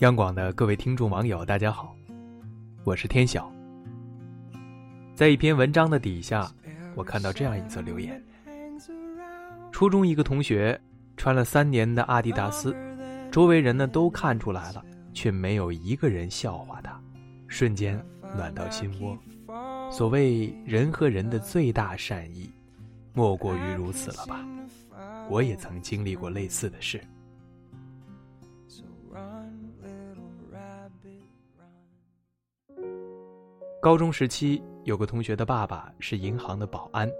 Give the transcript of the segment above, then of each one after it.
央广的各位听众网友，大家好，我是天晓。在一篇文章的底下，我看到这样一则留言：初中一个同学穿了三年的阿迪达斯，周围人呢都看出来了，却没有一个人笑话他，瞬间暖到心窝。所谓人和人的最大善意，莫过于如此了吧？我也曾经历过类似的事。高中时期，有个同学的爸爸是银行的保安。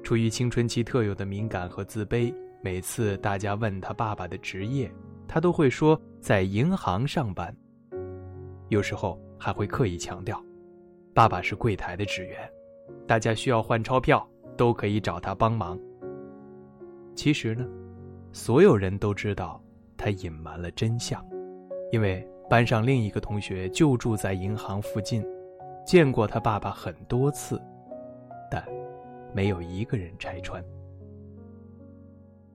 出于青春期特有的敏感和自卑，每次大家问他爸爸的职业，他都会说在银行上班。有时候还会刻意强调，爸爸是柜台的职员，大家需要换钞票都可以找他帮忙。其实呢，所有人都知道他隐瞒了真相，因为班上另一个同学就住在银行附近。见过他爸爸很多次，但没有一个人拆穿。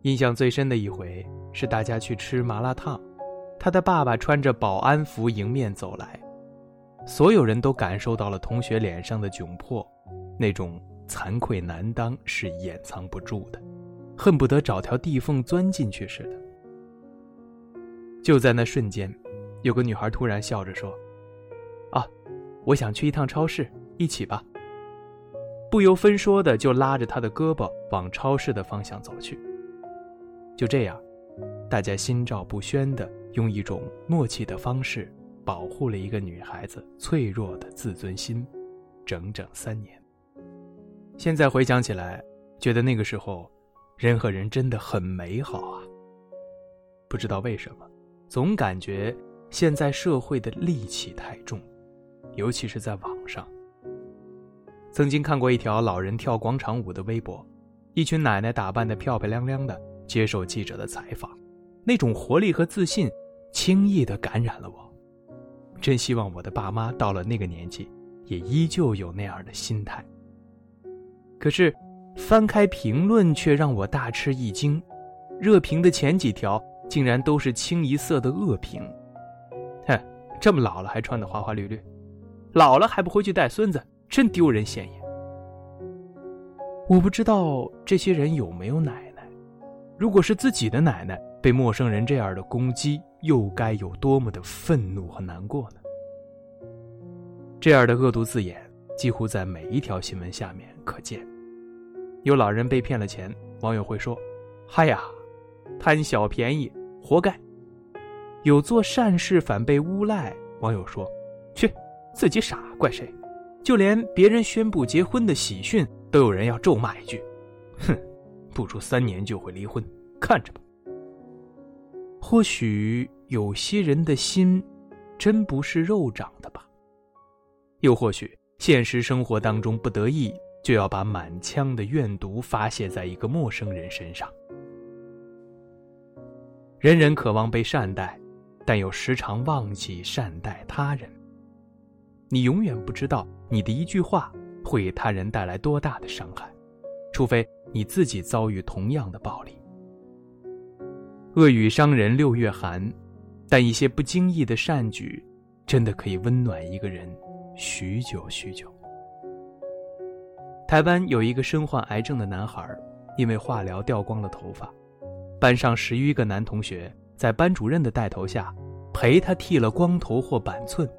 印象最深的一回是大家去吃麻辣烫，他的爸爸穿着保安服迎面走来，所有人都感受到了同学脸上的窘迫，那种惭愧难当是掩藏不住的，恨不得找条地缝钻进去似的。就在那瞬间，有个女孩突然笑着说：“。”我想去一趟超市，一起吧。不由分说的就拉着他的胳膊往超市的方向走去。就这样，大家心照不宣的用一种默契的方式保护了一个女孩子脆弱的自尊心，整整三年。现在回想起来，觉得那个时候，人和人真的很美好啊。不知道为什么，总感觉现在社会的戾气太重。尤其是在网上，曾经看过一条老人跳广场舞的微博，一群奶奶打扮的漂漂亮亮的接受记者的采访，那种活力和自信，轻易的感染了我。真希望我的爸妈到了那个年纪，也依旧有那样的心态。可是，翻开评论却让我大吃一惊，热评的前几条竟然都是清一色的恶评。哼，这么老了还穿的花花绿绿。老了还不回去带孙子，真丢人现眼。我不知道这些人有没有奶奶，如果是自己的奶奶被陌生人这样的攻击，又该有多么的愤怒和难过呢？这样的恶毒字眼几乎在每一条新闻下面可见。有老人被骗了钱，网友会说：“嗨呀，贪小便宜，活该。”有做善事反被诬赖，网友说：“去。”自己傻怪谁？就连别人宣布结婚的喜讯，都有人要咒骂一句：“哼，不出三年就会离婚，看着吧。”或许有些人的心，真不是肉长的吧？又或许现实生活当中不得已，就要把满腔的怨毒发泄在一个陌生人身上。人人渴望被善待，但又时常忘记善待他人。你永远不知道你的一句话会给他人带来多大的伤害，除非你自己遭遇同样的暴力。恶语伤人六月寒，但一些不经意的善举，真的可以温暖一个人许久许久。台湾有一个身患癌症的男孩，因为化疗掉光了头发，班上十余个男同学在班主任的带头下，陪他剃了光头或板寸。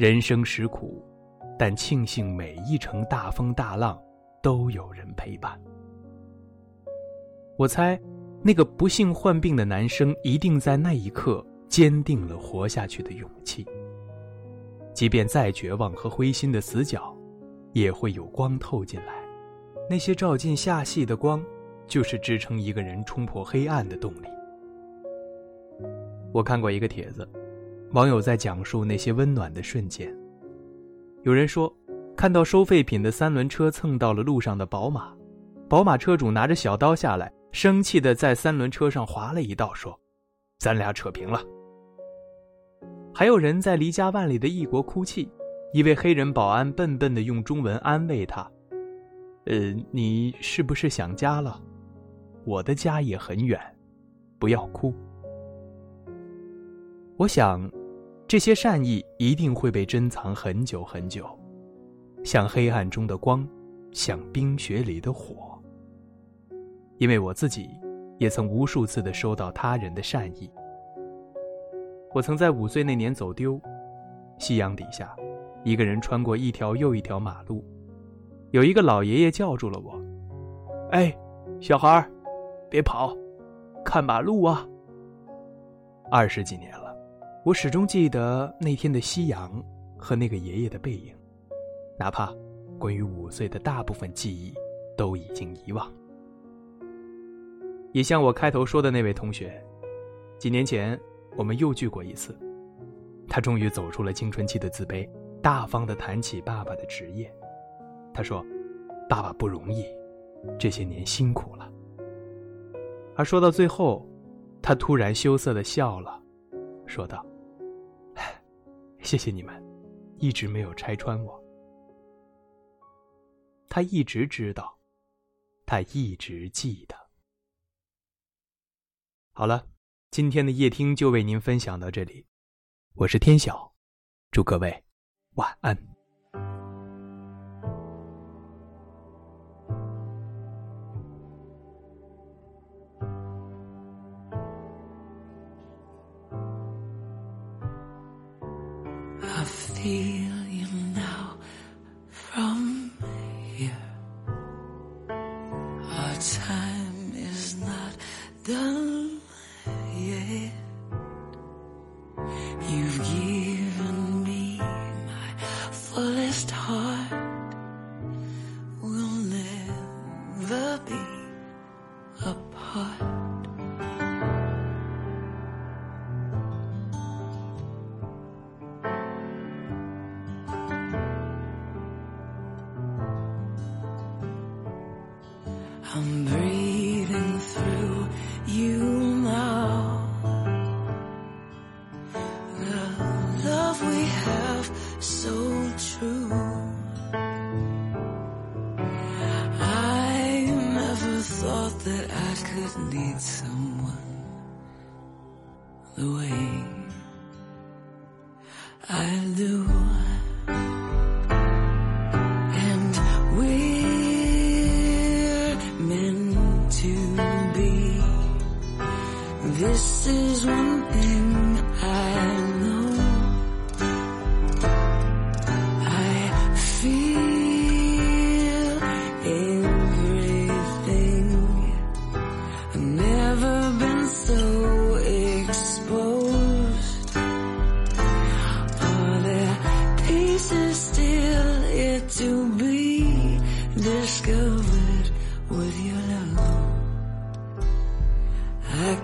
人生实苦，但庆幸每一程大风大浪都有人陪伴。我猜，那个不幸患病的男生一定在那一刻坚定了活下去的勇气。即便再绝望和灰心的死角，也会有光透进来。那些照进下戏的光，就是支撑一个人冲破黑暗的动力。我看过一个帖子。网友在讲述那些温暖的瞬间。有人说，看到收废品的三轮车蹭到了路上的宝马，宝马车主拿着小刀下来，生气的在三轮车上划了一道，说：“咱俩扯平了。”还有人在离家万里的异国哭泣，一位黑人保安笨笨的用中文安慰他：“呃，你是不是想家了？我的家也很远，不要哭。”我想，这些善意一定会被珍藏很久很久，像黑暗中的光，像冰雪里的火。因为我自己，也曾无数次的收到他人的善意。我曾在五岁那年走丢，夕阳底下，一个人穿过一条又一条马路，有一个老爷爷叫住了我：“哎，小孩儿，别跑，看马路啊！”二十几年了。我始终记得那天的夕阳和那个爷爷的背影，哪怕关于五岁的大部分记忆都已经遗忘。也像我开头说的那位同学，几年前我们又聚过一次，他终于走出了青春期的自卑，大方的谈起爸爸的职业。他说：“爸爸不容易，这些年辛苦了。”而说到最后，他突然羞涩的笑了，说道。谢谢你们，一直没有拆穿我。他一直知道，他一直记得。好了，今天的夜听就为您分享到这里，我是天晓，祝各位晚安。Feel you now from here. Our time is not done I'm breathing through you now. The love we have so true. I never thought that I could need someone the way I do.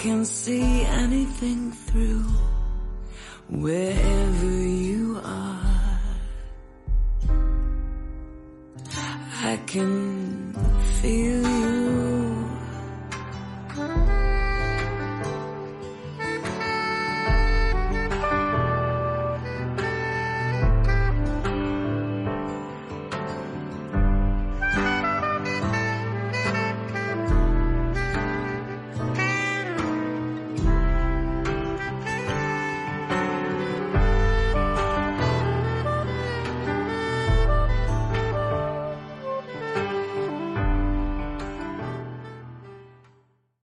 Can see anything through wherever you are. I can feel you.